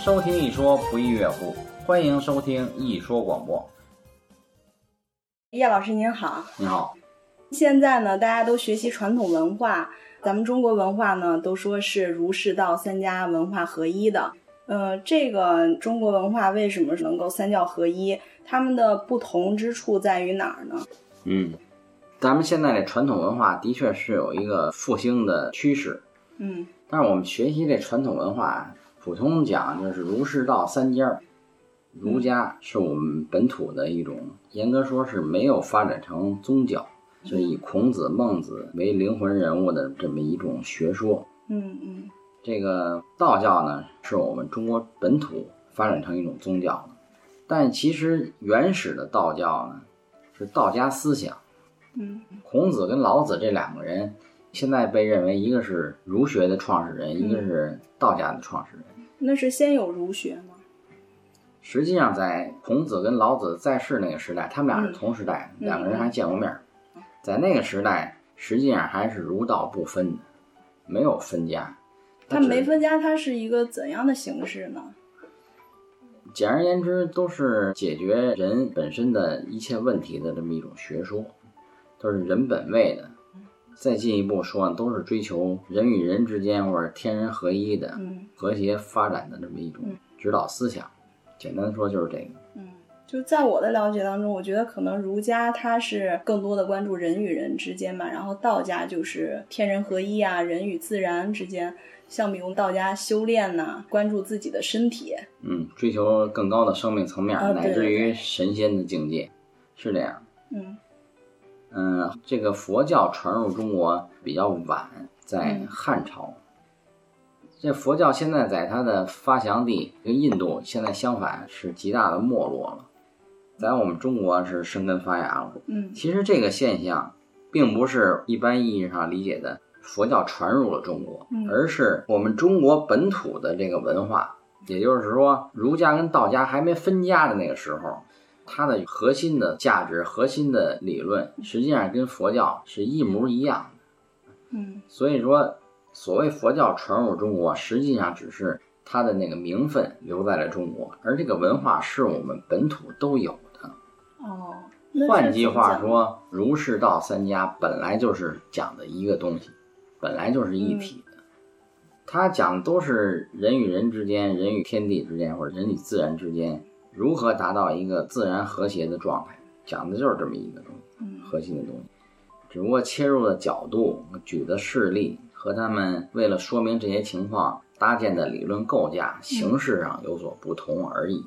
收听一说不亦乐乎，欢迎收听一说广播。叶老师您好，你好，现在呢，大家都学习传统文化，咱们中国文化呢都说是儒释道三家文化合一的。呃，这个中国文化为什么能够三教合一？它们的不同之处在于哪儿呢？嗯，咱们现在的传统文化的确是有一个复兴的趋势，嗯但是我们学习这传统文化，普通讲就是儒释道三家，儒家是我们本土的一种，严格说是没有发展成宗教，所以孔子、孟子为灵魂人物的这么一种学说。嗯嗯这个道教呢，是我们中国本土发展成一种宗教，但其实原始的道教呢，是道家思想。嗯孔子跟老子这两个人，现在被认为一个是儒学的创始人，一个是道家的创始人。那是先有儒学吗？实际上，在孔子跟老子在世那个时代，他们俩是嗯同时代，嗯两个人还见过面儿。在那个时代，实际上还是儒道不分的，没有分家。他没分家，它是一个怎样的形式呢？简而言之，都是解决人本身的一切问题的这么一种学说，都是人本位的。再进一步说呢，都是追求人与人之间或者天人合一的嗯和谐发展的这么一种指导思想。简单的说就是这个。嗯，就在我的了解当中，我觉得可能儒家它是更多的关注人与人之间吧，然后道家就是天人合一啊，人与自然之间。像比如道家修炼呐、关注自己的身体。嗯，追求更高的生命层面，啊乃至于神仙的境界，是这样。嗯嗯，这个佛教传入中国比较晚，在嗯汉朝。这佛教现在在它的发祥地跟印度现在相反，是极大的没落了，在我们中国是生根发芽了。嗯其实这个现象，并不是一般意义上理解的佛教传入了中国，嗯而是我们中国本土的这个文化，也就是说，儒家跟道家还没分家的那个时候，它的核心的价值、核心的理论，实际上跟佛教是一模一样的。嗯所以说，所谓佛教传入中国，实际上只是它的那个名分留在了中国，而这个文化是我们本土都有的。哦。换句话说，儒释道三家本来就是讲的一个东西，本来就是一体的。它讲的都是人与人之间、人与天地之间，或者人与自然之间如何达到一个自然和谐的状态，讲的就是这么一个东西，嗯核心的东西。只不过切入的角度、举的事例和他们为了说明这些情况搭建的理论构架形式上有所不同而已。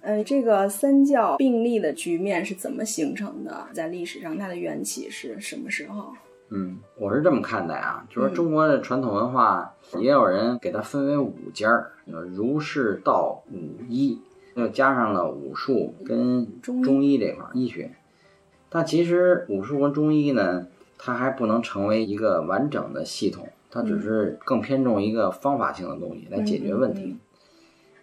呃，这个三教并立的局面是怎么形成的？在历史上，它的缘起是什么时候？嗯，我是这么看待啊，就是嗯中国的传统文化，也有人给它分为五家儿，叫儒释道武医，又加上了武术跟中医这块儿医学。但其实武术跟中医呢，它还不能成为一个完整的系统，它只是更偏重一个方法性的东西来解决问题。嗯嗯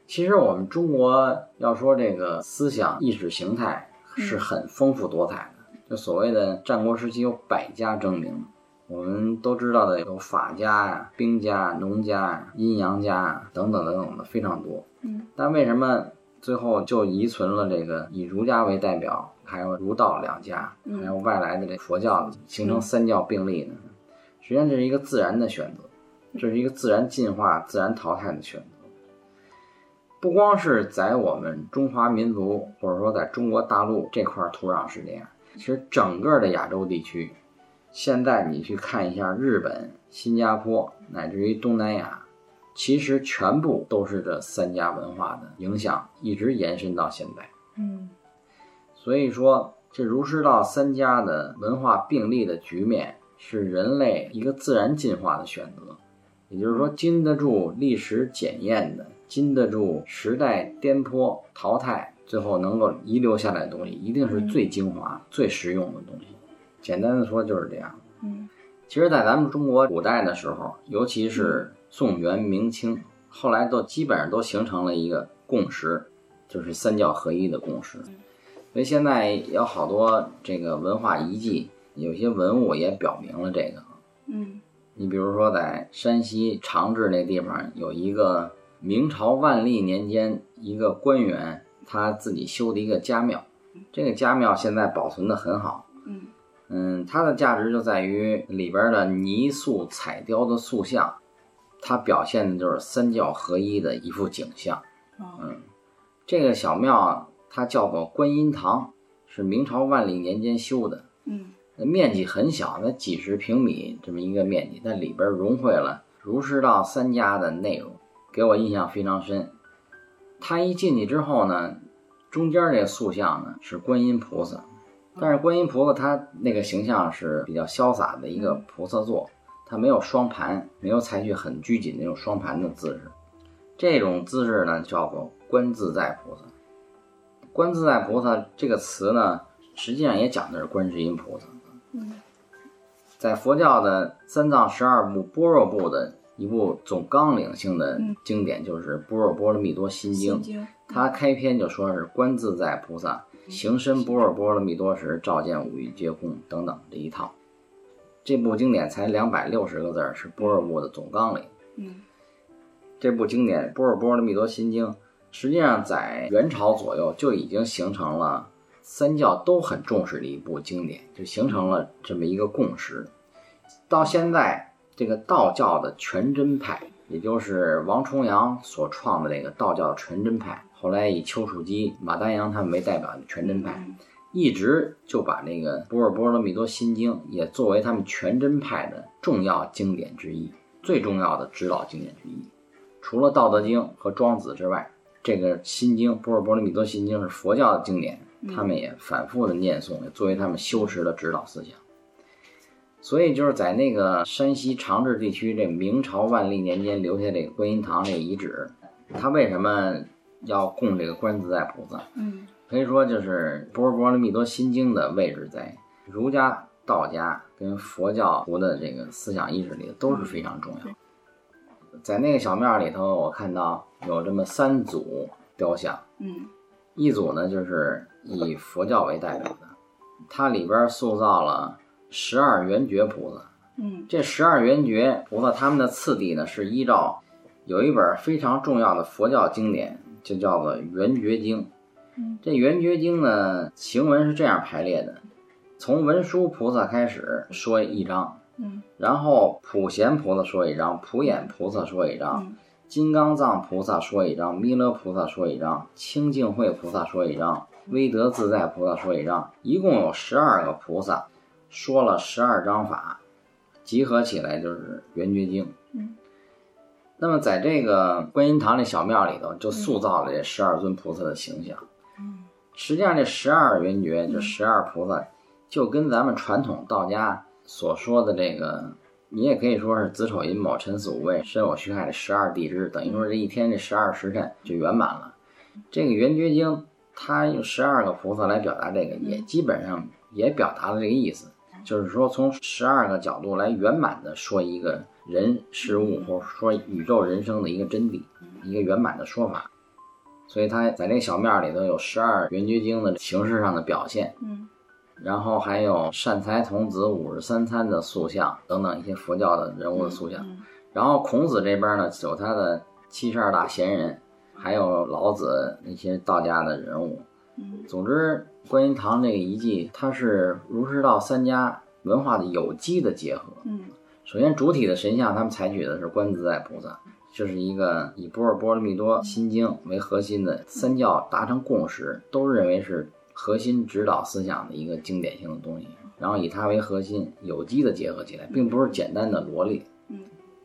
其实我们中国要说这个思想意识形态是很丰富多彩的，就所谓的战国时期有百家争鸣，我们都知道的有法家呀、兵家、农家呀、阴阳家呀等等等等的非常多。嗯，但为什么最后就遗存了这个以儒家为代表，还有儒道两家，嗯还有外来的这佛教形成三教并立呢？实际上这是一个自然的选择，这是一个自然进化、自然淘汰的选择。不光是在我们中华民族，或者说在中国大陆这块土壤是这样，其实整个的亚洲地区，现在你去看一下日本、新加坡，乃至于东南亚，其实全部都是这三家文化的影响，一直延伸到现在。嗯所以说，这儒释道三家的文化并立的局面，是人类一个自然进化的选择，也就是说，经得住历史检验的，经得住时代颠簸淘汰，最后能够遗留下来的东西，一定是最精华、最实用的东西。简单的说就是这样。嗯其实，在咱们中国古代的时候，尤其是宋元明清，后来都基本上都形成了一个共识，就是三教合一的共识。所以现在有好多这个文化遗迹，有些文物也表明了这个。嗯你比如说，在山西长治那地方有一个明朝万历年间一个官员他自己修的一个家庙，这个家庙现在保存的很好。嗯嗯，它的价值就在于里边的泥塑彩雕的塑像，它表现的就是三教合一的一幅景象。哦嗯，这个小庙它叫做观音堂，是明朝万历年间修的，嗯面积很小，那几十平米这么一个面积，但里边融汇了儒释道三家的内容，给我印象非常深。他一进去之后呢，中间这个塑像呢是观音菩萨，但是观音菩萨他那个形象是比较潇洒的一个菩萨座，他没有双盘，没有采取很拘谨那种双盘的姿势。这种姿势呢叫做观自在菩萨。观自在菩萨这个词呢，实际上也讲的是观世音菩萨。嗯在佛教的三藏十二部般若部的一部总纲领性的经典，就是《般若波罗蜜多心经心》。经它开篇就说是观自在菩萨行深般若波罗蜜多时，照见五蕴皆空等等这一套。这部经典才两百六十个字儿，是波若部的总纲领。嗯这部经典《波若波罗蜜多心经》，实际上在元朝左右就已经形成了三教都很重视的一部经典，就形成了这么一个共识。到现在，这个道教的全真派，也就是王重阳所创的这个道教全真派，后来以丘处机、马丹阳他们为代表的全真派，一直就把那个《波尔波罗蜜多心经》也作为他们全真派的重要经典之一，最重要的指导经典之一。除了《道德经》和《庄子》之外，这个《心经》《波尔波罗蜜多心经》是佛教的经典，他们也反复的念诵，也作为他们修持的指导思想。所以就是在那个山西长治地区，这明朝万历年间留下这个观音堂这个遗址，他为什么要供这个观自在菩萨？嗯可以说就是《波若波罗蜜多心经》的位置在儒家、道家跟佛教徒的这个思想意识里都是非常重要。在那个小庙里头，我看到有这么三组雕像，嗯一组呢就是以佛教为代表的，它里边塑造了十二圆觉菩萨。嗯这十二圆觉菩萨他们的次第呢是依照有一本非常重要的佛教经典，就叫做《圆觉经》。嗯。这《圆觉经》呢，行文是这样排列的：从文殊菩萨开始说一章，嗯。然后普贤菩萨说一章，普眼菩萨说一章，嗯。金刚藏菩萨说一章，弥勒菩萨说一章，清净慧菩萨说一章，威德自在菩萨说一章，一共有十二个菩萨，说了十二章法，集合起来就是《圆觉经》。嗯。那么在这个观音堂这小庙里头，就塑造了这十二尊菩萨的形象。嗯实际上，这十二圆觉，这十二菩萨，就跟咱们传统道家所说的这个，你也可以说是子丑寅卯辰巳午未申酉戌亥这十二地支，等于说这一天这十二时辰就圆满了。这个圆觉经，它用十二个菩萨来表达这个，也基本上也表达了这个意思，就是说从十二个角度来圆满的说一个人事物，或者说宇宙人生的一个真谛，一个圆满的说法。所以它在这个小庙里头有十二圆觉经的形式上的表现，嗯然后还有善财童子五十三参的塑像等等一些佛教的人物的塑像。嗯然后孔子这边呢有他的七十二大贤人，还有老子那些道家的人物。嗯总之，观音堂这个遗迹，它是儒释道三家文化的有机的结合。嗯首先，主体的神像他们采取的是观自在菩萨，这是一个以波尔波罗蜜多心经为核心的三教达成共识，都认为是核心指导思想的一个经典性的东西。然后以它为核心，有机的结合起来，并不是简单的罗列，嗯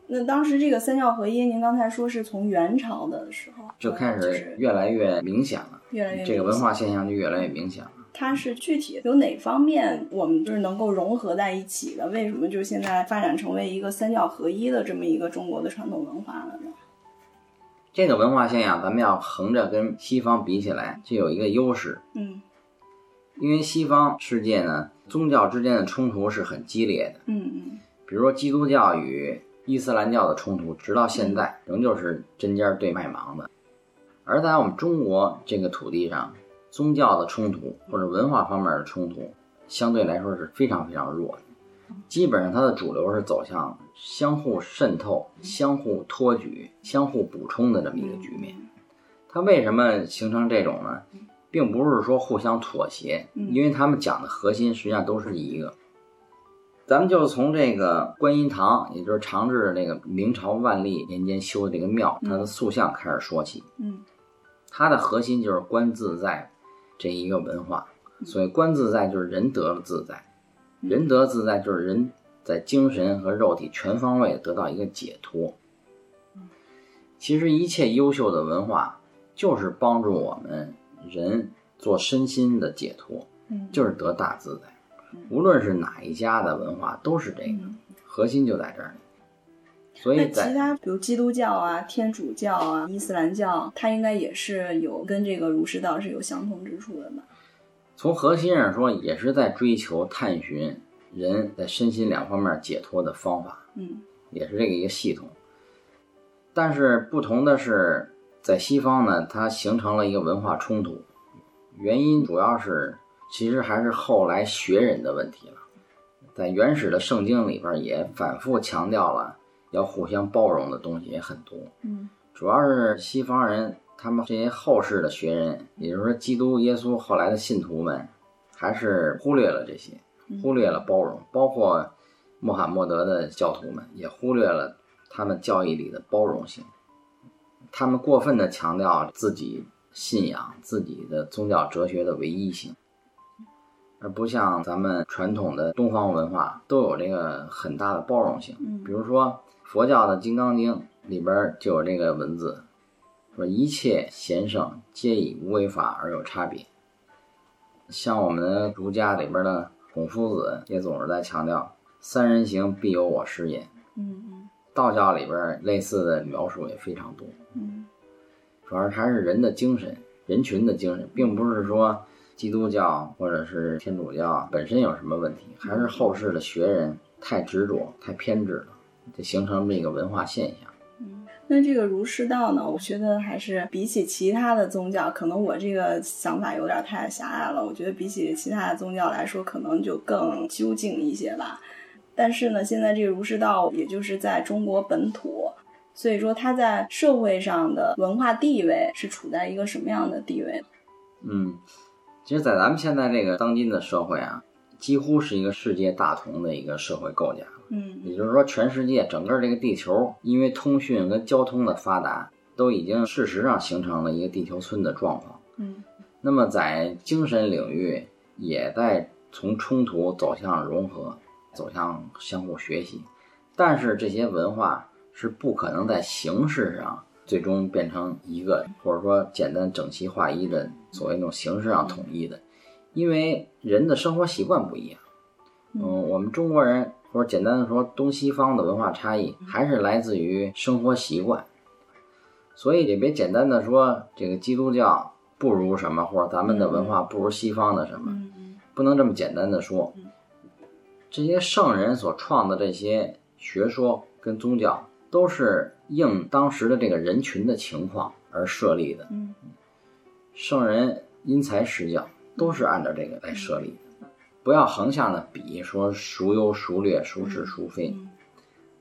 那当时这个三教合一，您刚才说是从元朝的时候就开始越来越明显了。越来越这个文化现象就越来越明显了。它是具体有哪方面我们就是能够融合在一起的？为什么就现在发展成为一个三教合一的这么一个中国的传统文化了呢？这个文化现象，咱们要横着跟西方比起来，就有一个优势，嗯因为西方世界呢，宗教之间的冲突是很激烈的。嗯嗯比如说基督教与伊斯兰教的冲突，直到现在仍旧是针尖对麦芒的。而在我们中国这个土地上，宗教的冲突或者文化方面的冲突，相对来说是非常非常弱的。基本上它的主流是走向相互渗透、相互托举、相互补充的这么一个局面。它为什么形成这种呢？并不是说互相妥协，因为他们讲的核心实际上都是一个。咱们就从这个观音堂，也就是长治那个明朝万历年间修的这个庙，它的塑像开始说起。嗯，它的核心就是观自在这一个文化。所以观自在就是人得了自在，人得自在就是人在精神和肉体全方位得到一个解脱。其实一切优秀的文化就是帮助我们人做身心的解脱，就是得大自在。无论是哪一家的文化，都是这个核心就在这儿。所以，其他比如基督教啊、天主教啊、伊斯兰教，它应该也是有跟这个儒释道是有相同之处的吧？从核心上说，也是在追求探寻人在身心两方面解脱的方法，嗯，也是这个一个系统。但是不同的是，在西方呢，它形成了一个文化冲突，原因主要是其实还是后来学人的问题了。在原始的圣经里边也反复强调了要互相包容的东西也很多，嗯，主要是西方人。他们这些后世的学人，也就是说，基督耶稣后来的信徒们，还是忽略了这些，忽略了包容，包括穆罕默德的教徒们也忽略了他们教义里的包容性。他们过分的强调自己信仰、自己的宗教哲学的唯一性，而不像咱们传统的东方文化都有这个很大的包容性。比如说佛教的《金刚经》里边就有这个文字。说一切贤圣皆以无为法而有差别，像我们儒家里边的孔夫子也总是在强调“三人行，必有我师焉”。嗯嗯。道教里边类似的描述也非常多。嗯。主要还是人的精神、人群的精神，并不是说基督教或者是天主教本身有什么问题，还是后世的学人太执着、太偏执了，就形成这个文化现象。嗯那这个儒释道呢？我觉得还是比起其他的宗教，可能我这个想法有点太狭隘了。我觉得比起其他的宗教来说，可能就更究竟一些吧。但是呢，现在这个儒释道也就是在中国本土，所以说它在社会上的文化地位是处在一个什么样的地位？嗯，其实，在咱们现在这个当今的社会啊，几乎是一个世界大同的一个社会构架。嗯，也就是说，全世界整个这个地球，因为通讯跟交通的发达，都已经事实上形成了一个地球村的状况。嗯，那么在精神领域，也在从冲突走向融合，走向相互学习。但是这些文化是不可能在形式上最终变成一个，或者说简单整齐划一的所谓那种形式上统一的，因为人的生活习惯不一样。嗯，我们中国人。或者简单的说，东西方的文化差异还是来自于生活习惯，所以也别简单的说这个基督教不如什么，或者咱们的文化不如西方的什么，不能这么简单的说。这些圣人所创的这些学说跟宗教，都是应当时的这个人群的情况而设立的。圣人因材施教，都是按照这个来设立。不要横向的比，说孰优孰劣，孰是孰非，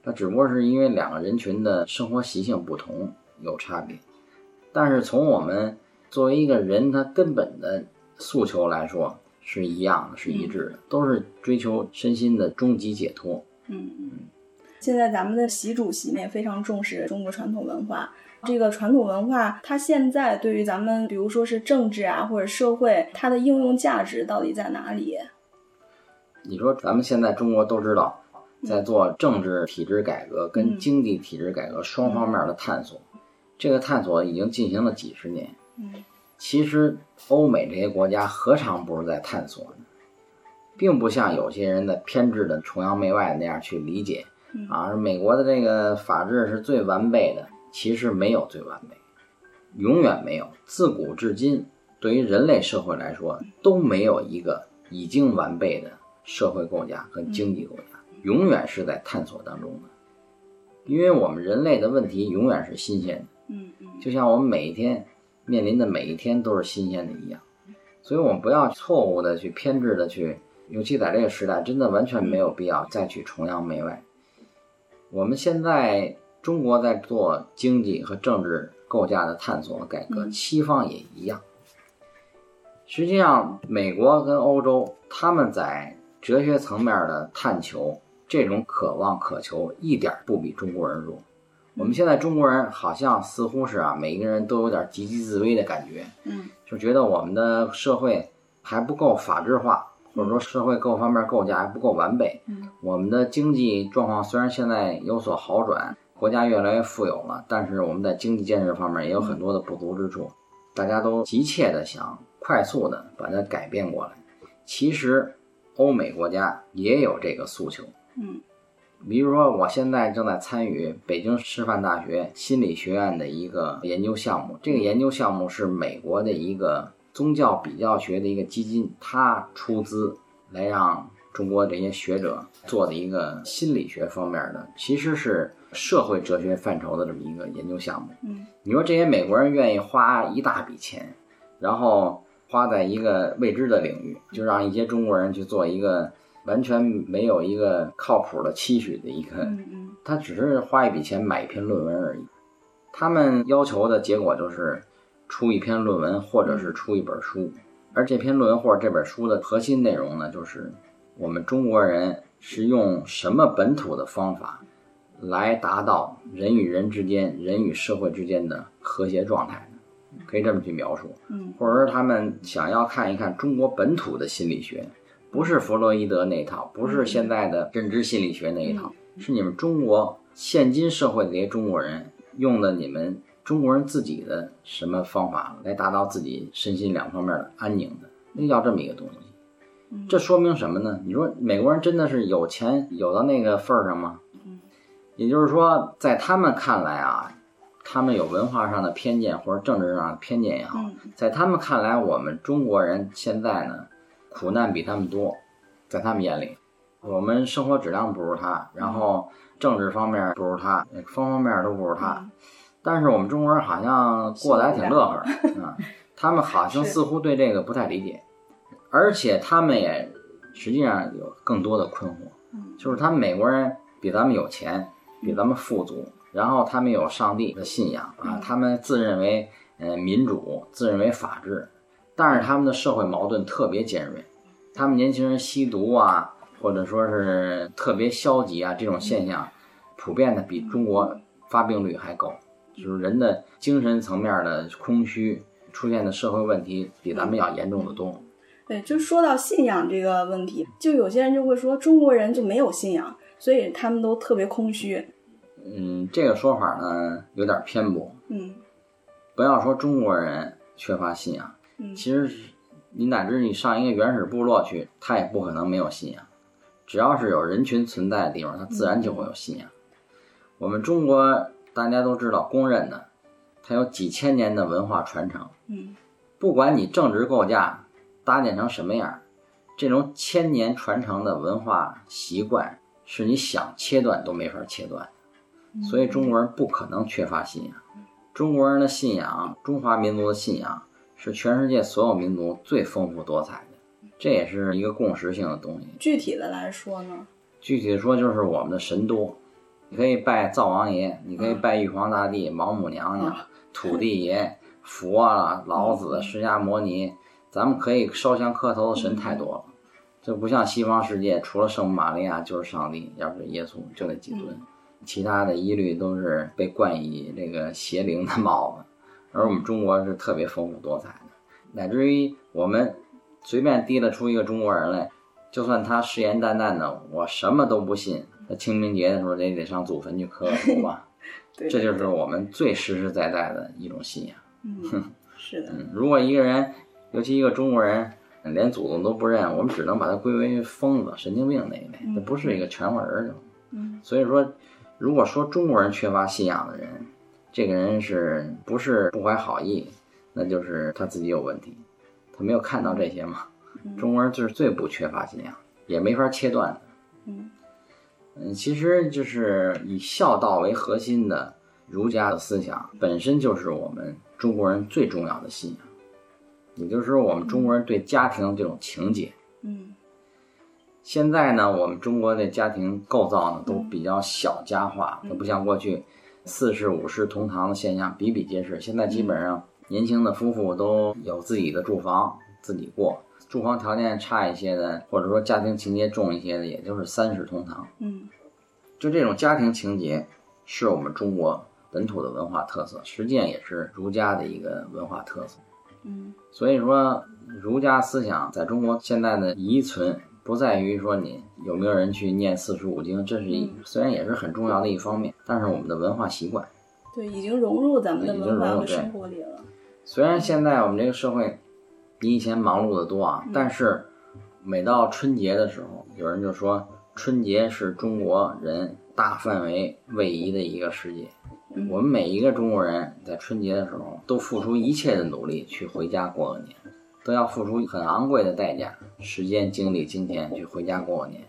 那只不过是因为两个人群的生活习性不同有差别。但是从我们作为一个人，他根本的诉求来说是一样的，是一致的，都是追求身心的终极解脱。嗯嗯。现在咱们的习主席呢也非常重视中国传统文化，这个传统文化它现在对于咱们，比如说是政治啊或者社会，它的应用价值到底在哪里？你说咱们现在中国都知道，在做政治体制改革跟经济体制改革双方面的探索，这个探索已经进行了几十年。其实欧美这些国家何尝不是在探索呢？并不像有些人的偏执的崇洋媚外那样去理解啊，美国的这个法治是最完备的，其实没有最完美，永远没有。自古至今，对于人类社会来说，都没有一个已经完备的。社会构架和经济构架永远是在探索当中的，因为我们人类的问题永远是新鲜的，嗯嗯，就像我们每一天面临的每一天都是新鲜的一样，所以我们不要错误的去偏执的去尤其在这个时代，真的完全没有必要再去崇洋媚外。我们现在中国在做经济和政治构架的探索和改革，嗯西方也一样。实际上，美国跟欧洲他们在哲学层面的探求，这种渴望渴求一点儿不比中国人弱。我们现在中国人好像似乎是啊，每一个人都有点积极自危的感觉，嗯就觉得我们的社会还不够法制化，或者说社会各方面构架还不够完备。嗯我们的经济状况虽然现在有所好转，国家越来越富有了，但是我们在经济建设方面也有很多的不足之处。大家都急切的想快速的把它改变过来。其实，欧美国家也有这个诉求。嗯比如说，我现在正在参与北京师范大学心理学院的一个研究项目。这个研究项目是美国的一个宗教比较学的一个基金，它出资来让中国这些学者做的一个心理学方面的，其实是社会哲学范畴的这么一个研究项目。嗯你说这些美国人愿意花一大笔钱，然后花在一个未知的领域，就让一些中国人去做一个完全没有一个靠谱的期许的一个，嗯嗯他只是花一笔钱买一篇论文而已。他们要求的结果就是出一篇论文，或者是出一本书。而这篇论文或者这本书的核心内容呢，就是我们中国人是用什么本土的方法来达到人与人之间、人与社会之间的和谐状态的，可以这么去描述。嗯或者说他们想要看一看中国本土的心理学，不是弗洛伊德那一套，不是现在的认知心理学那一套，是你们中国现今社会的这些中国人用的你们中国人自己的什么方法来达到自己身心两方面的安宁的，那要这么一个东西。嗯这说明什么呢？你说美国人真的是有钱有到那个份儿上吗？也就是说，在他们看来啊，他们有文化上的偏见或者政治上的偏见也好，嗯在他们看来，我们中国人现在呢，苦难比他们多，在他们眼里，我们生活质量不如他，然后政治方面不如他，方方面面都不如他。嗯。但是我们中国人好像过得还挺乐呵啊，他们好像似乎对这个不太理解，而且他们也实际上有更多的困惑，嗯就是他们美国人比咱们有钱，比咱们富足，然后他们有上帝的信仰啊嗯，他们自认为呃民主，自认为法治，但是他们的社会矛盾特别尖锐，他们年轻人吸毒啊，或者说是特别消极啊，这种现象普遍的比中国发病率还高，就是人的精神层面的空虚出现的社会问题比咱们要严重的多。对，就说到信仰这个问题，就有些人就会说中国人就没有信仰，所以他们都特别空虚。嗯，这个说法呢有点偏颇。嗯不要说中国人缺乏信仰，嗯其实你乃至你上一个原始部落去，他也不可能没有信仰。只要是有人群存在的地方，他自然就会有信仰。我们中国大家都知道，公认的，它有几千年的文化传承。嗯不管你政治构架搭建成什么样，这种千年传承的文化习惯，是你想切断都没法切断。所以中国人不可能缺乏信仰。中国人的信仰，中华民族的信仰，是全世界所有民族最丰富多彩的，这也是一个共识性的东西。具体的来说呢，具体的说，就是我们的神多，你可以拜灶王爷，你可以拜玉皇大帝、王母娘娘、土地爷、佛啊、老子、释迦摩尼，咱们可以烧香磕头的神太多了。这不像西方世界，除了圣母玛利亚就是上帝，要不是耶稣，就那几尊，其他的一律都是被冠以这个邪灵的帽子。而我们中国是特别丰富多彩的，乃至于我们随便提了出一个中国人来，就算他誓言旦旦的我什么都不信，那清明节的时候得得上祖坟去磕头吧，对，这就是我们最实实在在的一种信仰。嗯，是的，嗯，如果一个人，尤其一个中国人，连祖宗都不认，我们只能把他归为疯子、神经病那一类，嗯那不是一个全乎人儿就。嗯所以说，如果说中国人缺乏信仰的人，这个人是不是不怀好意，那就是他自己有问题，他没有看到这些嘛。中国人就是最不缺乏信仰，也没法切断的。嗯嗯，其实就是以孝道为核心的儒家的思想，本身就是我们中国人最重要的信仰。也就是说，我们中国人对家庭这种情结，嗯现在呢，我们中国的家庭构造呢都比较小家化，都不像过去四世五世同堂的现象比比皆是。现在基本上年轻的夫妇都有自己的住房，自己过。住房条件差一些的，或者说家庭情节重一些的，也就是三世同堂。嗯，就这种家庭情节，是我们中国本土的文化特色，实际上也是儒家的一个文化特色。嗯，所以说，儒家思想在中国现在的遗存，不在于说你有没有人去念四书五经，这是一虽然也是很重要的一方面，但是我们的文化习惯，对，已经融入咱们的文化生活里了。虽然现在我们这个社会比以前忙碌的多啊，但是每到春节的时候，有人就说春节是中国人大范围位移的一个时节。我们每一个中国人在春节的时候都付出一切的努力去回家过个年，都要付出很昂贵的代价，时间、精力、金钱去回家过个年。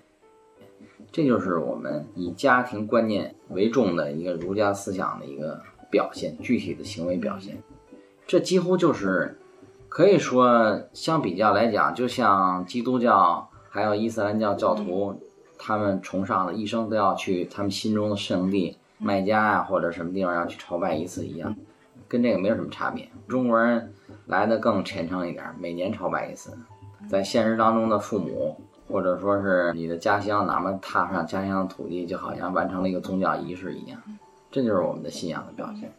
这就是我们以家庭观念为重的一个儒家思想的一个表现，具体的行为表现。这几乎就是可以说，相比较来讲，就像基督教还有伊斯兰教教徒，他们崇尚的一生都要去他们心中的圣地麦加啊，或者什么地方要去朝拜一次一样，跟这个没有什么差别。中国人来的更虔诚一点，每年朝拜一次，在现实当中的父母。或者说是你的家乡，哪怕踏上家乡的土地，就好像完成了一个宗教仪式一样，这就是我们的信仰的表现。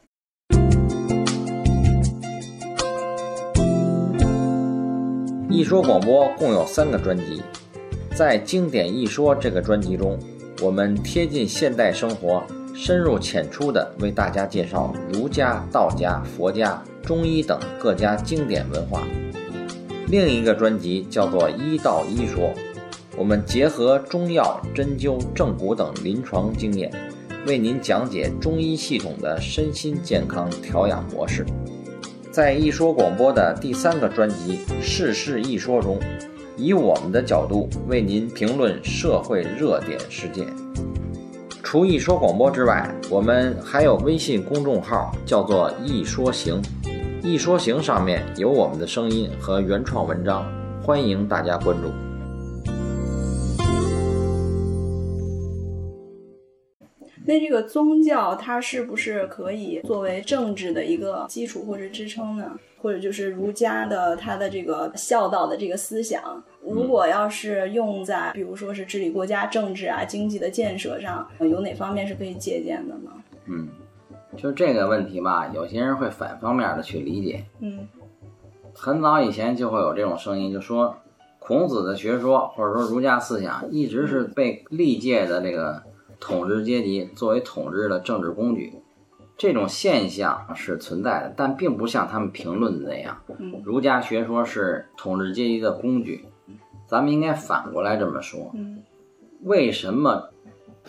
一说广播共有三个专辑，在《经典一说》这个专辑中，我们贴近现代生活，深入浅出地为大家介绍儒家、道家、佛家、中医等各家经典文化。另一个专辑叫做《医道医说》，我们结合中药、针灸、正骨等临床经验，为您讲解中医系统的身心健康调养模式。在一说广播的第三个专辑《世事一说》中，以我们的角度为您评论社会热点事件。除一说广播之外，我们还有微信公众号，叫做“一说行”。一说行上面有我们的声音和原创文章，欢迎大家关注。那这个宗教它是不是可以作为政治的一个基础或者支撑呢？或者就是儒家的他的这个孝道的这个思想，如果要是用在比如说是治理国家政治啊、经济的建设上，有哪方面是可以借鉴的呢？嗯，就这个问题吧，有些人会反方面的去理解。嗯很早以前就会有这种声音，就说孔子的学说或者说儒家思想一直是被历届的这个统治阶级作为统治的政治工具。这种现象是存在的，但并不像他们评论的那样，嗯儒家学说是统治阶级的工具。咱们应该反过来这么说：嗯为什么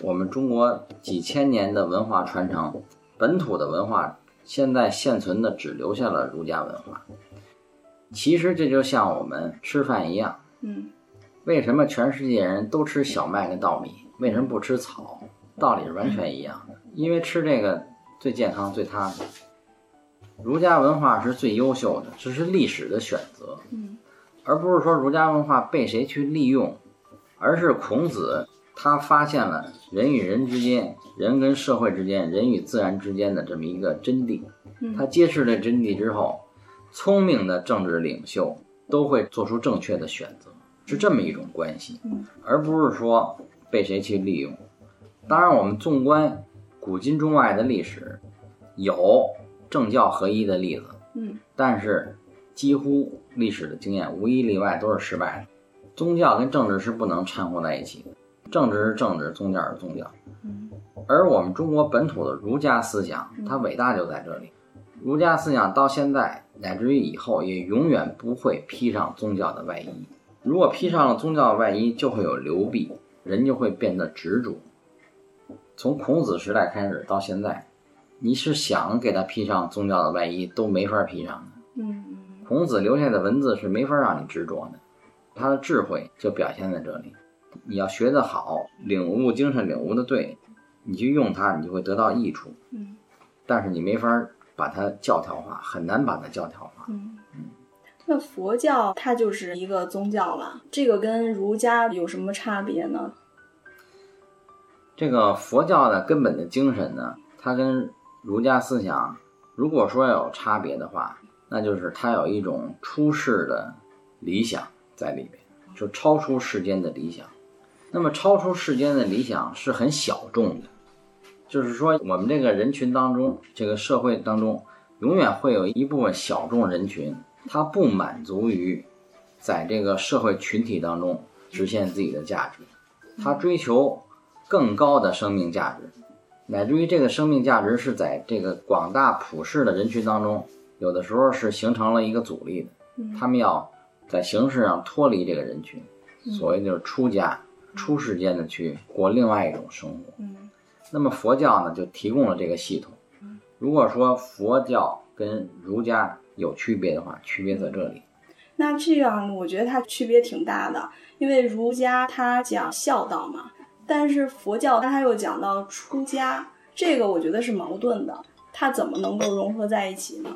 我们中国几千年的文化传承，本土的文化现在现存的只留下了儒家文化？其实这就像我们吃饭一样，嗯为什么全世界人都吃小麦跟稻米，为什么不吃草？道理是完全一样的，因为吃这个最健康、最踏实。儒家文化是最优秀的，这是历史的选择，嗯而不是说儒家文化被谁去利用，而是孔子他发现了人与人之间、人跟社会之间、人与自然之间的这么一个真谛。嗯他揭示了真谛之后，聪明的政治领袖都会做出正确的选择，是这么一种关系嗯，而不是说被谁去利用。当然，我们纵观古今中外的历史，有政教合一的例子，嗯但是几乎历史的经验无一例外都是失败的。宗教跟政治是不能掺和在一起的，政治是政治，宗教是宗教。嗯而我们中国本土的儒家思想，它伟大就在这里。儒家思想到现在乃至于以后，也永远不会披上宗教的外衣。如果披上了宗教的外衣，就会有流弊，人就会变得执着。从孔子时代开始到现在，你是想给他披上宗教的外衣都没法披上的。嗯孔子留下的文字是没法让你执着的，他的智慧就表现在这里。你要学得好，领悟精神领悟的对，你去用它，你就会得到益处。嗯但是你没法把它教条化，很难把它教条化。嗯。那佛教它就是一个宗教了，这个跟儒家有什么差别呢？这个佛教的根本的精神呢，它跟儒家思想，如果说有差别的话，那就是它有一种出世的理想在里边，就超出世间的理想。那么超出世间的理想是很小众的，就是说我们这个人群当中，这个社会当中，永远会有一部分小众人群，他不满足于在这个社会群体当中实现自己的价值，他追求更高的生命价值，乃至于这个生命价值是在这个广大普世的人群当中，有的时候是形成了一个阻力的。他们要在形式上脱离这个人群，所谓就是出家。出世间的去过另外一种生活，嗯，那么佛教呢就提供了这个系统。如果说佛教跟儒家有区别的话，区别在这里。那这样我觉得它区别挺大的，因为儒家它讲孝道嘛，但是佛教它又讲到出家，这个我觉得是矛盾的，它怎么能够融合在一起呢？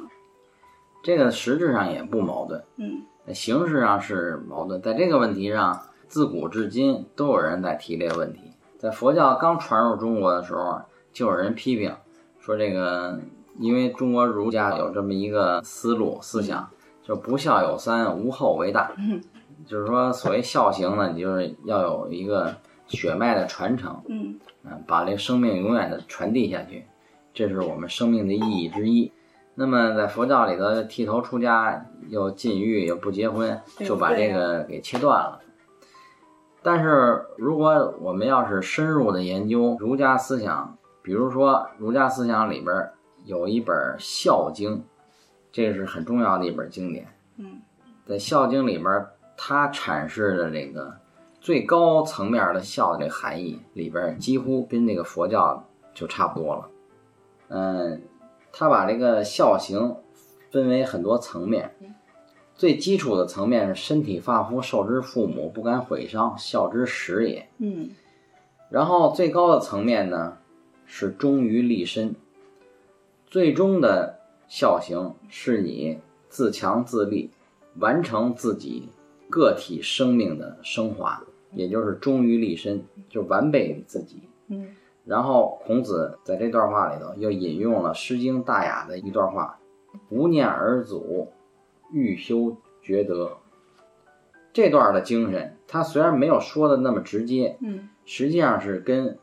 这个实质上也不矛盾，嗯，形式上是矛盾，在这个问题上。自古至今都有人在提这个问题。在佛教刚传入中国的时候，就有人批评说，这个因为中国儒家有这么一个思路思想，就不孝有三，无后为大。就是说，所谓孝行呢，你就是要有一个血脉的传承，嗯，把这生命永远的传递下去，这是我们生命的意义之一。那么在佛教里头，剃头出家又禁欲又不结婚，就把这个给切断了。但是，如果我们要是深入的研究儒家思想，比如说儒家思想里边有一本《孝经》，这是很重要的一本经典。嗯，在《孝经》里边，它阐释的这个最高层面的孝的这个含义里边，几乎跟那个佛教就差不多了。嗯，他把这个孝行分为很多层面。最基础的层面是身体发肤受之父母不敢毁伤孝之始也。嗯，然后最高的层面呢是忠于立身，最终的孝行是你自强自立，完成自己个体生命的升华，也就是忠于立身，就完备自己。嗯，然后孔子在这段话里头又引用了《诗经·大雅》的一段话：“无念而祖。”欲修觉德，这段的精神，他虽然没有说的那么直接，嗯，实际上是跟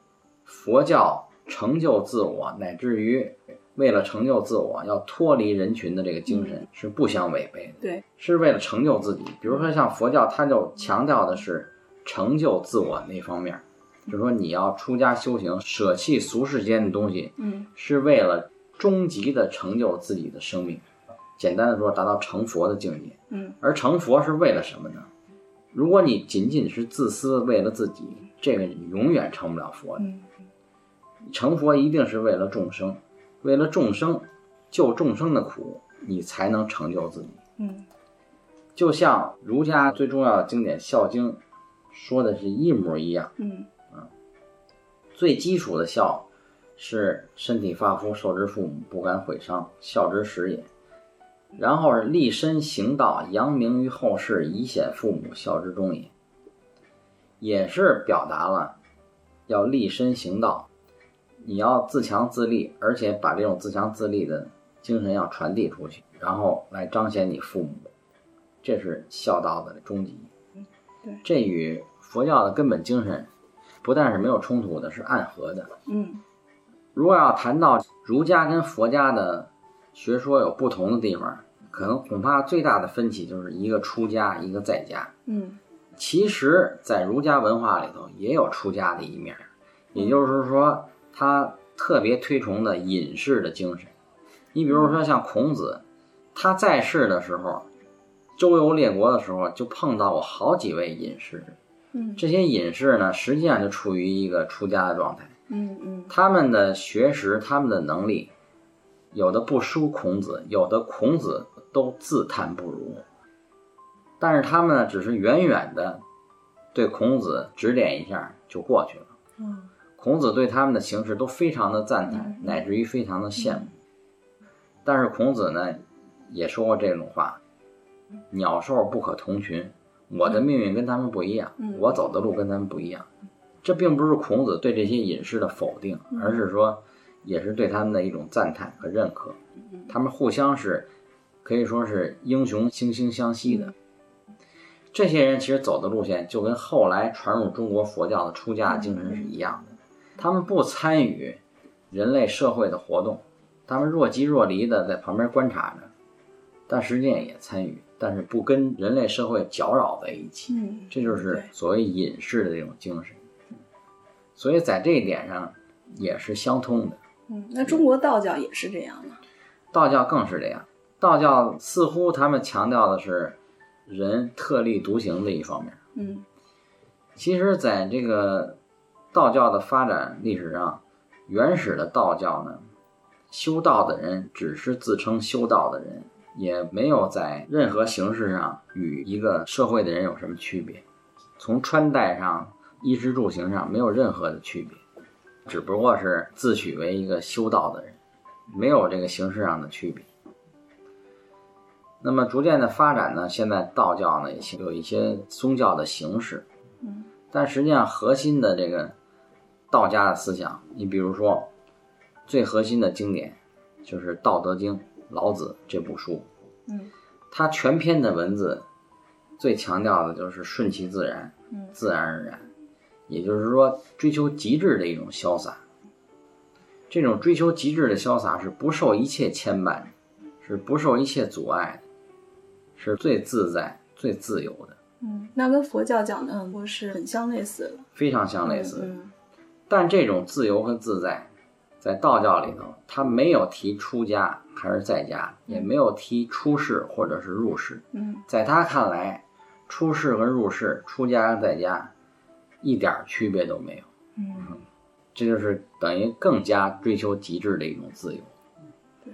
佛教成就自我，乃至于为了成就自我要脱离人群的这个精神是不相违背的。对，是为了成就自己。比如说像佛教，它就强调的是成就自我那方面，就是说你要出家修行，舍弃俗世间的东西，嗯，是为了终极的成就自己的生命。简单的说，达到成佛的境界。嗯，而成佛是为了什么呢？如果你仅仅是自私，为了自己，这个你永远成不了佛的。成佛一定是为了众生，为了众生，救众生的苦，你才能成就自己。嗯，就像儒家最重要的经典《孝经》说的是一模一样。嗯，啊，最基础的孝是身体发肤受之父母不敢毁伤，孝之始也。然后是立身行道，扬名于后世，以显父母，孝之终也。也是表达了要立身行道，你要自强自立，而且把这种自强自立的精神要传递出去，然后来彰显你父母，这是孝道的终极。对，这与佛教的根本精神不但是没有冲突的，是暗合的。嗯，如果要谈到儒家跟佛家的学说有不同的地方。可能恐怕最大的分歧就是一个出家，一个在家。嗯，其实，在儒家文化里头也有出家的一面，也就是说，他特别推崇的隐士的精神。你比如说像孔子，他在世的时候，周游列国的时候，就碰到过好几位隐士。嗯，这些隐士呢，实际上就处于一个出家的状态。嗯嗯，他们的学识，他们的能力，有的不输孔子，有的孔子。都自叹不如，但是他们呢，只是远远的对孔子指点一下就过去了。嗯，孔子对他们的行事都非常的赞叹，乃至于非常的羡慕。但是孔子呢，也说过这种话：鸟兽不可同群，我的命运跟他们不一样，我走的路跟他们不一样。这并不是孔子对这些隐士的否定，而是说，也是对他们的一种赞叹和认可。他们互相是可以说是英雄惺惺相惜的。这些人其实走的路线就跟后来传入中国佛教的出家精神是一样的，他们不参与人类社会的活动，他们若即若离的在旁边观察着，但实际上也参与，但是不跟人类社会搅扰在一起。嗯，这就是所谓隐士的这种精神。所以在这一点上也是相通的。嗯，那中国道教也是这样吗？道教更是这样。道教似乎他们强调的是人特立独行的一方面。嗯，其实，在这个道教的发展历史上，原始的道教呢，修道的人只是自称修道的人，也没有在任何形式上与一个社会的人有什么区别。从穿戴上。衣食住行上没有任何的区别，只不过是自诩为一个修道的人，没有这个形式上的区别。那么逐渐的发展呢，现在道教呢有一些宗教的形式，但实际上核心的这个道家的思想，你比如说最核心的经典就是《道德经》老子这部书，嗯，它全篇的文字最强调的就是顺其自然，嗯，自然而然。也就是说，追求极致的一种潇洒。这种追求极致的潇洒是不受一切牵绊，是不受一切阻碍的，是最自在、最自由的。嗯，那跟佛教讲的很多是很相类似的，非常相类似。嗯，但这种自由和自在，在道教里头，他没有提出家还是在家，也没有提出世或者是入世。嗯，在他看来，出世和入世，出家在家。一点区别都没有，嗯，这就是等于更加追求极致的一种自由。对，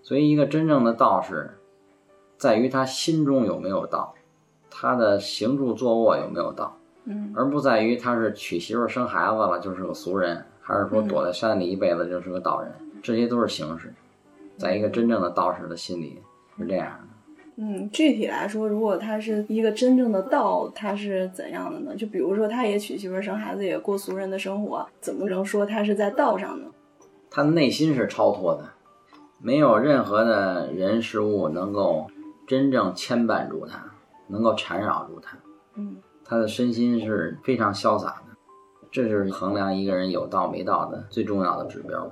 所以一个真正的道士，在于他心中有没有道，他的行住坐卧有没有道，嗯，而不在于他是娶媳妇生孩子了就是个俗人，还是说躲在山里一辈子就是个道人，这些都是形式。在一个真正的道士的心里是这样的。嗯，具体来说，如果他是一个真正的道，他是怎样的呢？就比如说，他也娶媳妇生孩子，也过俗人的生活，怎么能说他是在道上呢？他的内心是超脱的，没有任何的人事物能够真正牵绊住他，能够缠绕住他。嗯，他的身心是非常潇洒的，这就是衡量一个人有道没道的最重要的指标，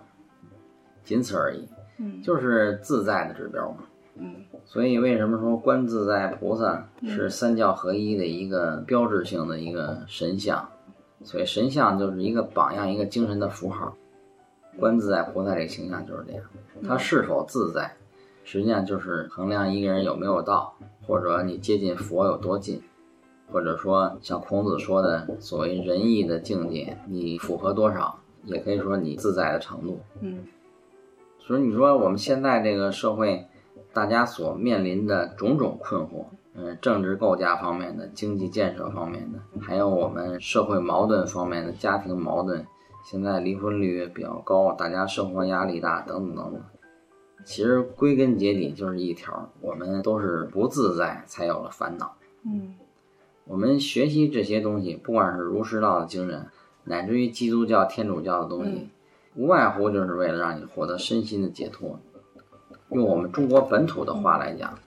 仅此而已。嗯，就是自在的指标嘛。嗯。所以，为什么说观自在菩萨是三教合一的一个标志性的一个神像？所以，神像就是一个榜样，一个精神的符号。观自在菩萨这个形象就是这样，他是否自在，实际上就是衡量一个人有没有道，或者你接近佛有多近，或者说像孔子说的所谓仁义的境界，你符合多少，也可以说你自在的程度。嗯，所以你说我们现在这个社会。大家所面临的种种困惑，嗯，政治构架方面的、经济建设方面的，还有我们社会矛盾方面的、家庭矛盾，现在离婚率比较高，大家生活压力大，等等等等。其实归根结底就是一条，我们都是不自在，才有了烦恼。嗯，我们学习这些东西，不管是儒释道的精神，乃至于基督教、天主教的东西，无外乎就是为了让你获得身心的解脱。用我们中国本土的话来讲，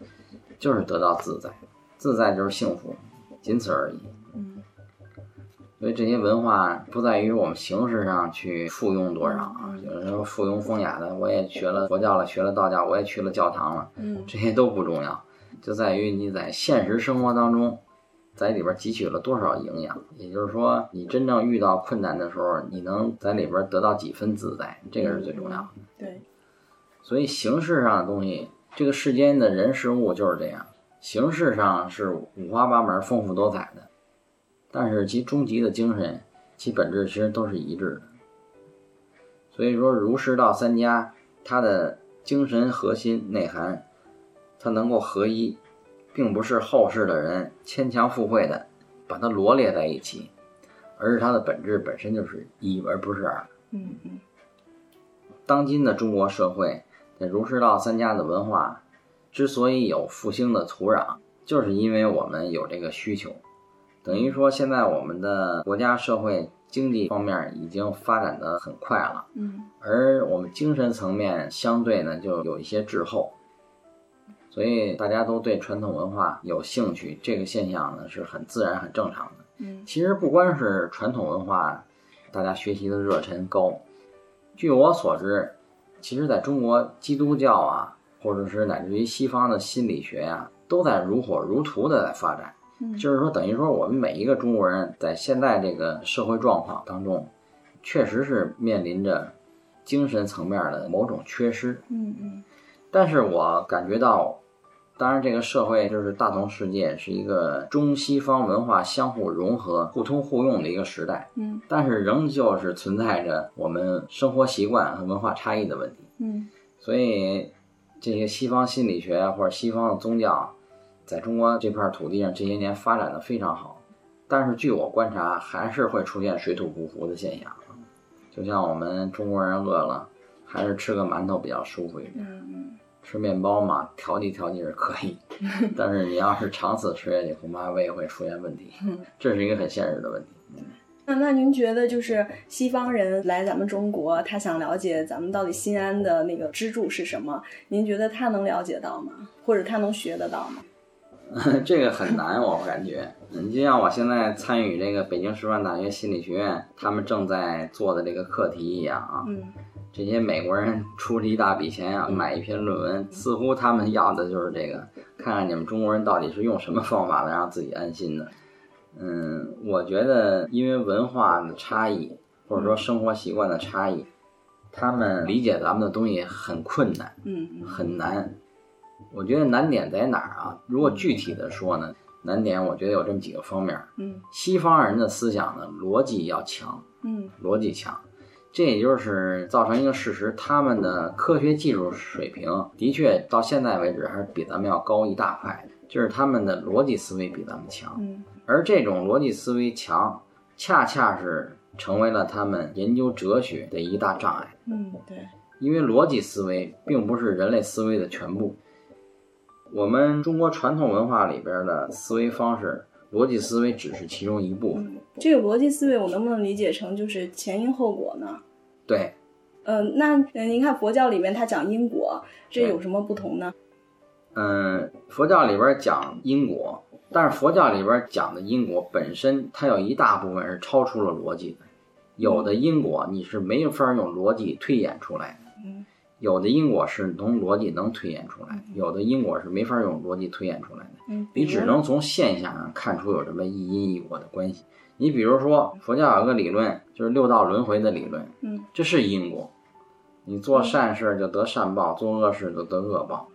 就是得到自在，自在就是幸福，仅此而已。嗯，所以这些文化不在于我们形式上去附庸多少啊，有人说附庸风雅的，我也学了佛教了，学了道教，我也去了教堂了，嗯，这些都不重要，就在于你在现实生活当中，在里边汲取了多少营养，也就是说，你真正遇到困难的时候，你能在里边得到几分自在，这个是最重要的。对。所以形式上的东西，这个世间的人事物就是这样，形式上是五花八门、丰富多彩的，但是其终极的精神、其本质其实都是一致的。所以说，儒释道三家，它的精神核心内涵，它能够合一，并不是后世的人牵强附会的把它罗列在一起，而是它的本质本身就是一，而不是二。嗯嗯。当今的中国社会。在儒释道三家的文化，之所以有复兴的土壤，就是因为我们有这个需求。等于说，现在我们的国家社会经济方面已经发展的很快了，嗯而我们精神层面相对呢就有一些滞后，所以大家都对传统文化有兴趣，这个现象呢是很自然、很正常的。嗯其实不光是传统文化，大家学习的热忱高。据我所知，其实在中国基督教啊，或者是乃至于西方的心理学呀、都在如火如荼的在发展。嗯就是说，等于说我们每一个中国人在现在这个社会状况当中，确实是面临着精神层面的某种缺失。嗯嗯但是我感觉到，当然这个社会就是大同世界是一个中西方文化相互融合、互通互用的一个时代，嗯但是仍旧是存在着我们生活习惯和文化差异的问题。嗯所以，这些西方心理学或者西方的宗教，在中国这片土地上这些年发展的非常好，但是据我观察，还是会出现水土不服的现象。就像我们中国人饿了，还是吃个馒头比较舒服一点。嗯吃面包嘛，调剂调剂是可以，但是你要是长此吃下去，恐怕胃会出现问题，这是一个很现实的问题。那那您觉得，就是西方人来咱们中国，他想了解咱们到底新安的那个支柱是什么？您觉得他能了解到吗？或者他能学得到吗？这个很难，我感觉。你就像我现在参与这个北京师范大学心理学院他们正在做的这个课题一样啊，嗯这些美国人出了一大笔钱啊，买一篇论文，似乎他们要的就是这个，看看你们中国人到底是用什么方法能让自己安心的。嗯，我觉得因为文化的差异，或者说生活习惯的差异，他们理解咱们的东西很困难。嗯嗯很难。我觉得难点在哪儿啊？如果具体的说呢，难点我觉得有这么几个方面。嗯西方人的思想呢，逻辑要强，嗯逻辑强，这也就是造成一个事实，他们的科学技术水平的确到现在为止还是比咱们要高一大块，就是他们的逻辑思维比咱们强。嗯而这种逻辑思维强，恰恰是成为了他们研究哲学的一大障碍。嗯，对，因为逻辑思维并不是人类思维的全部。我们中国传统文化里边的思维方式，逻辑思维只是其中一部分。嗯，这个逻辑思维我能不能理解成就是前因后果呢？对，嗯、那呃您看佛教里面它讲因果，这有什么不同呢？嗯，佛教里边讲因果，但是佛教里边讲的因果本身，它有一大部分是超出了逻辑的。有的因果你是没法用逻辑推演出来有的因果是从逻辑能推演出来，有的因果是没法用逻辑推演出来的。你只能从现象上看出有什么一因一果的关系。你比如说，佛教有个理论，就是六道轮回的理论，嗯这是因果。你做善事就得善报，做恶事就得恶报。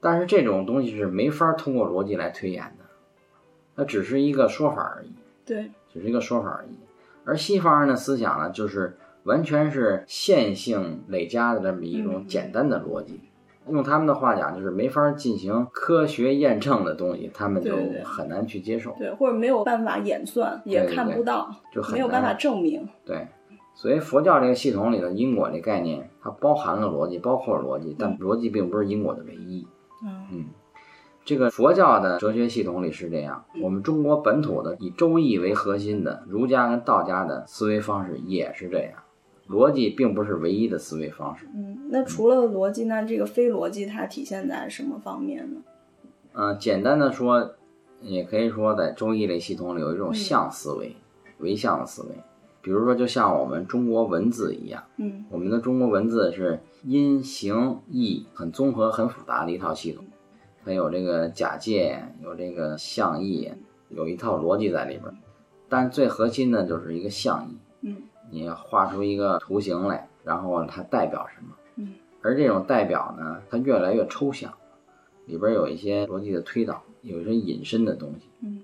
但是这种东西是没法通过逻辑来推演的，它只是一个说法而已，对，只是一个说法而已。而西方人的思想呢，就是完全是线性累加的这么一种嗯简单的逻辑。用他们的话讲，就是没法进行科学验证的东西，他们就很难去接受。对，或者没有办法演算，也看不到，就很没有办法证明。对，所以佛教这个系统里的因果这概念，它包含了逻辑，包括了逻辑，但逻辑并不是因果的唯一。嗯嗯，这个佛教的哲学系统里是这样，我们中国本土的以周易为核心的儒家跟道家的思维方式也是这样，逻辑并不是唯一的思维方式。嗯，那除了逻辑，那这个非逻辑它体现在什么方面呢？嗯、简单的说，也可以说在周易类系统里有一种嗯象思维，唯象的思维。比如说，就像我们中国文字一样。嗯我们的中国文字是音形意很综合、很复杂的一套系统，它有这个假借，有这个象意，有一套逻辑在里边儿。但最核心的就是一个象意，嗯你画出一个图形来，然后它代表什么？嗯而这种代表呢，它越来越抽象，里边有一些逻辑的推导，有一些引申的东西。嗯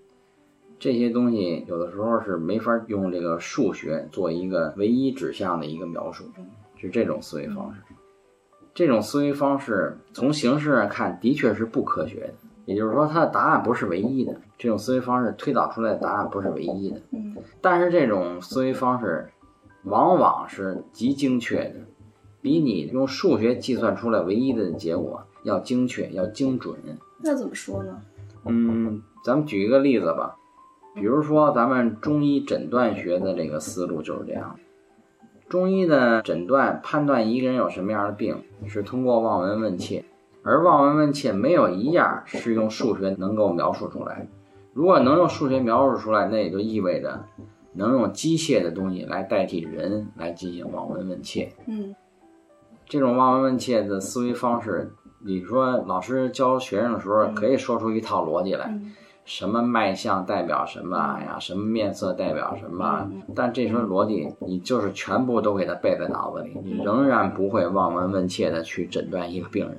这些东西有的时候是没法用这个数学做一个唯一指向的一个描述，是这种思维方式。这种思维方式从形式上看的确是不科学的，也就是说它的答案不是唯一的。这种思维方式推导出来的答案不是唯一的，嗯但是这种思维方式往往是极精确的，比你用数学计算出来唯一的结果要精确，要精准。那怎么说呢？嗯，咱们举一个例子吧，比如说咱们中医诊断学的这个思路就是这样。中医的诊断判断一个人有什么样的病，是通过望闻问切，而望闻问切没有一样是用数学能够描述出来。如果能用数学描述出来，那也就意味着能用机械的东西来代替人来进行望闻问切。嗯这种望闻问切的思维方式，你说老师教学生的时候可以说出一套逻辑来，嗯什么脉象代表什么哎呀，什么面色代表什么，嗯但这时候逻辑你就是全部都给他背在脑子里，你仍然不会望闻问切的去诊断一个病人。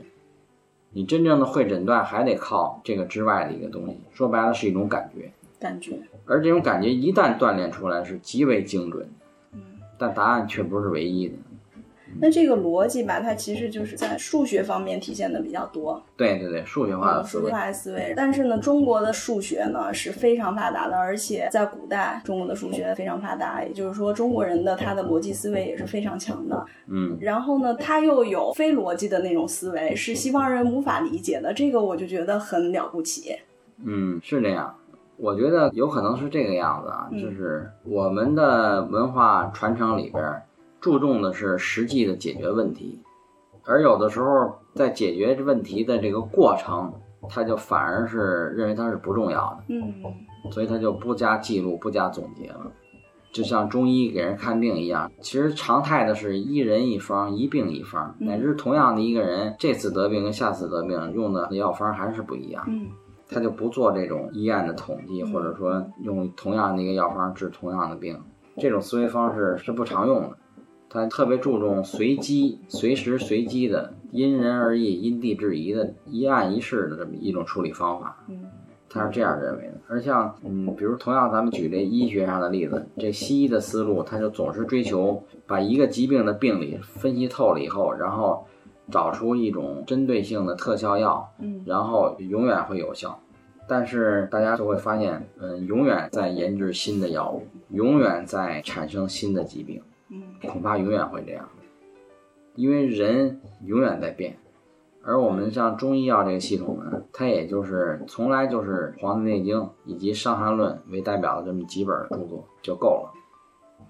你真正的会诊断，还得靠这个之外的一个东西，说白了是一种感觉。感觉。而这种感觉一旦锻炼出来，是极为精准的，嗯但答案却不是唯一的。那这个逻辑吧，它其实就是在数学方面体现的比较多，对对对，数学化的嗯，思维数学，化的思维。但是呢，中国的数学呢是非常发达的，而且在古代，中国的数学非常发达，也就是说，中国人的他的逻辑思维也是非常强的。嗯，然后呢，他又有非逻辑的那种思维，是西方人无法理解的，这个我就觉得很了不起。嗯，是这样。我觉得有可能是这个样子啊，嗯就是我们的文化传承里边注重的是实际的解决问题，而有的时候在解决问题的这个过程，他就反而是认为它是不重要的，嗯所以他就不加记录、不加总结了。就像中医给人看病一样，其实常态的是一人一方，一病一方，嗯乃至同样的一个人，这次得病跟下次得病用的药方还是不一样。嗯他就不做这种医案的统计，嗯或者说用同样的一个药方治同样的病，这种思维方式是不常用的。他特别注重随机、随时随机的、因人而异、因地制宜的一案一事的这么一种处理方法，嗯他是这样认为的。而像嗯，比如同样咱们举这医学上的例子，这西医的思路，他就总是追求把一个疾病的病理分析透了以后，然后找出一种针对性的特效药，嗯然后永远会有效。但是大家就会发现，嗯，永远在研制新的药物，永远在产生新的疾病，嗯恐怕永远会这样，因为人永远在变。而我们像中医药这个系统呢，它也就是从来就是《黄帝内经》以及《伤寒论》为代表的这么几本著作就够了。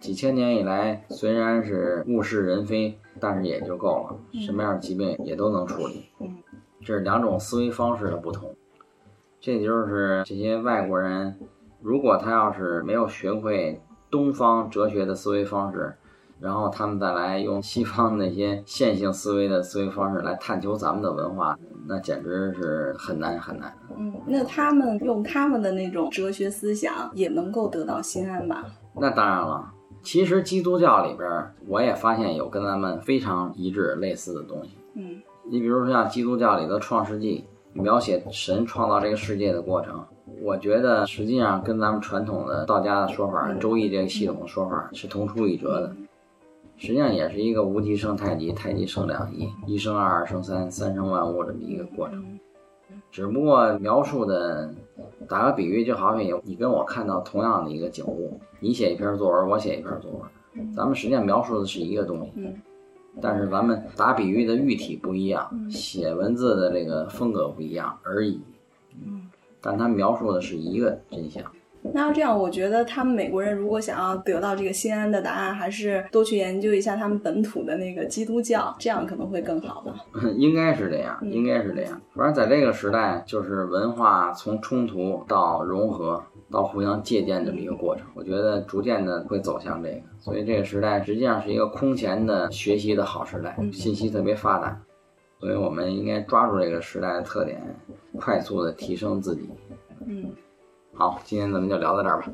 几千年以来，虽然是物是人非，但是也就够了，什么样的疾病也都能处理。嗯这是两种思维方式的不同。这就是这些外国人，如果他要是没有学会东方哲学的思维方式，然后他们再来用西方那些线性思维的思维方式来探求咱们的文化，那简直是很难很难。嗯，那他们用他们的那种哲学思想，也能够得到心安吧？那当然了，其实基督教里边，我也发现有跟咱们非常一致类似的东西。嗯你比如说像基督教里的《创世纪》，描写神创造这个世界的过程，我觉得实际上跟咱们传统的道家的说法、周易这个系统的说法是同出一辙的。实际上也是一个无极生太极，太极生两仪，一生二，二生三，三生万物这么一个过程。嗯只不过描述的，打个比喻，就好比你跟我看到同样的一个景物，你写一篇作文，我写一篇作文，咱们实际上描述的是一个东西，嗯但是咱们打比喻的喻体不一样，嗯写文字的这个风格不一样而已。嗯。但它描述的是一个真相。那要这样，我觉得他们美国人如果想要得到这个心安的答案，还是多去研究一下他们本土的那个基督教，这样可能会更好吧。应该是这样，嗯应该是这样。反正在这个时代，就是文化从冲突到融合，到互相借鉴这么一个过程。我觉得逐渐的会走向这个，所以这个时代实际上是一个空前的学习的好时代，嗯信息特别发达，所以我们应该抓住这个时代的特点，快速的提升自己。嗯，好，今天咱们就聊到这儿吧。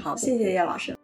好，谢谢叶老师。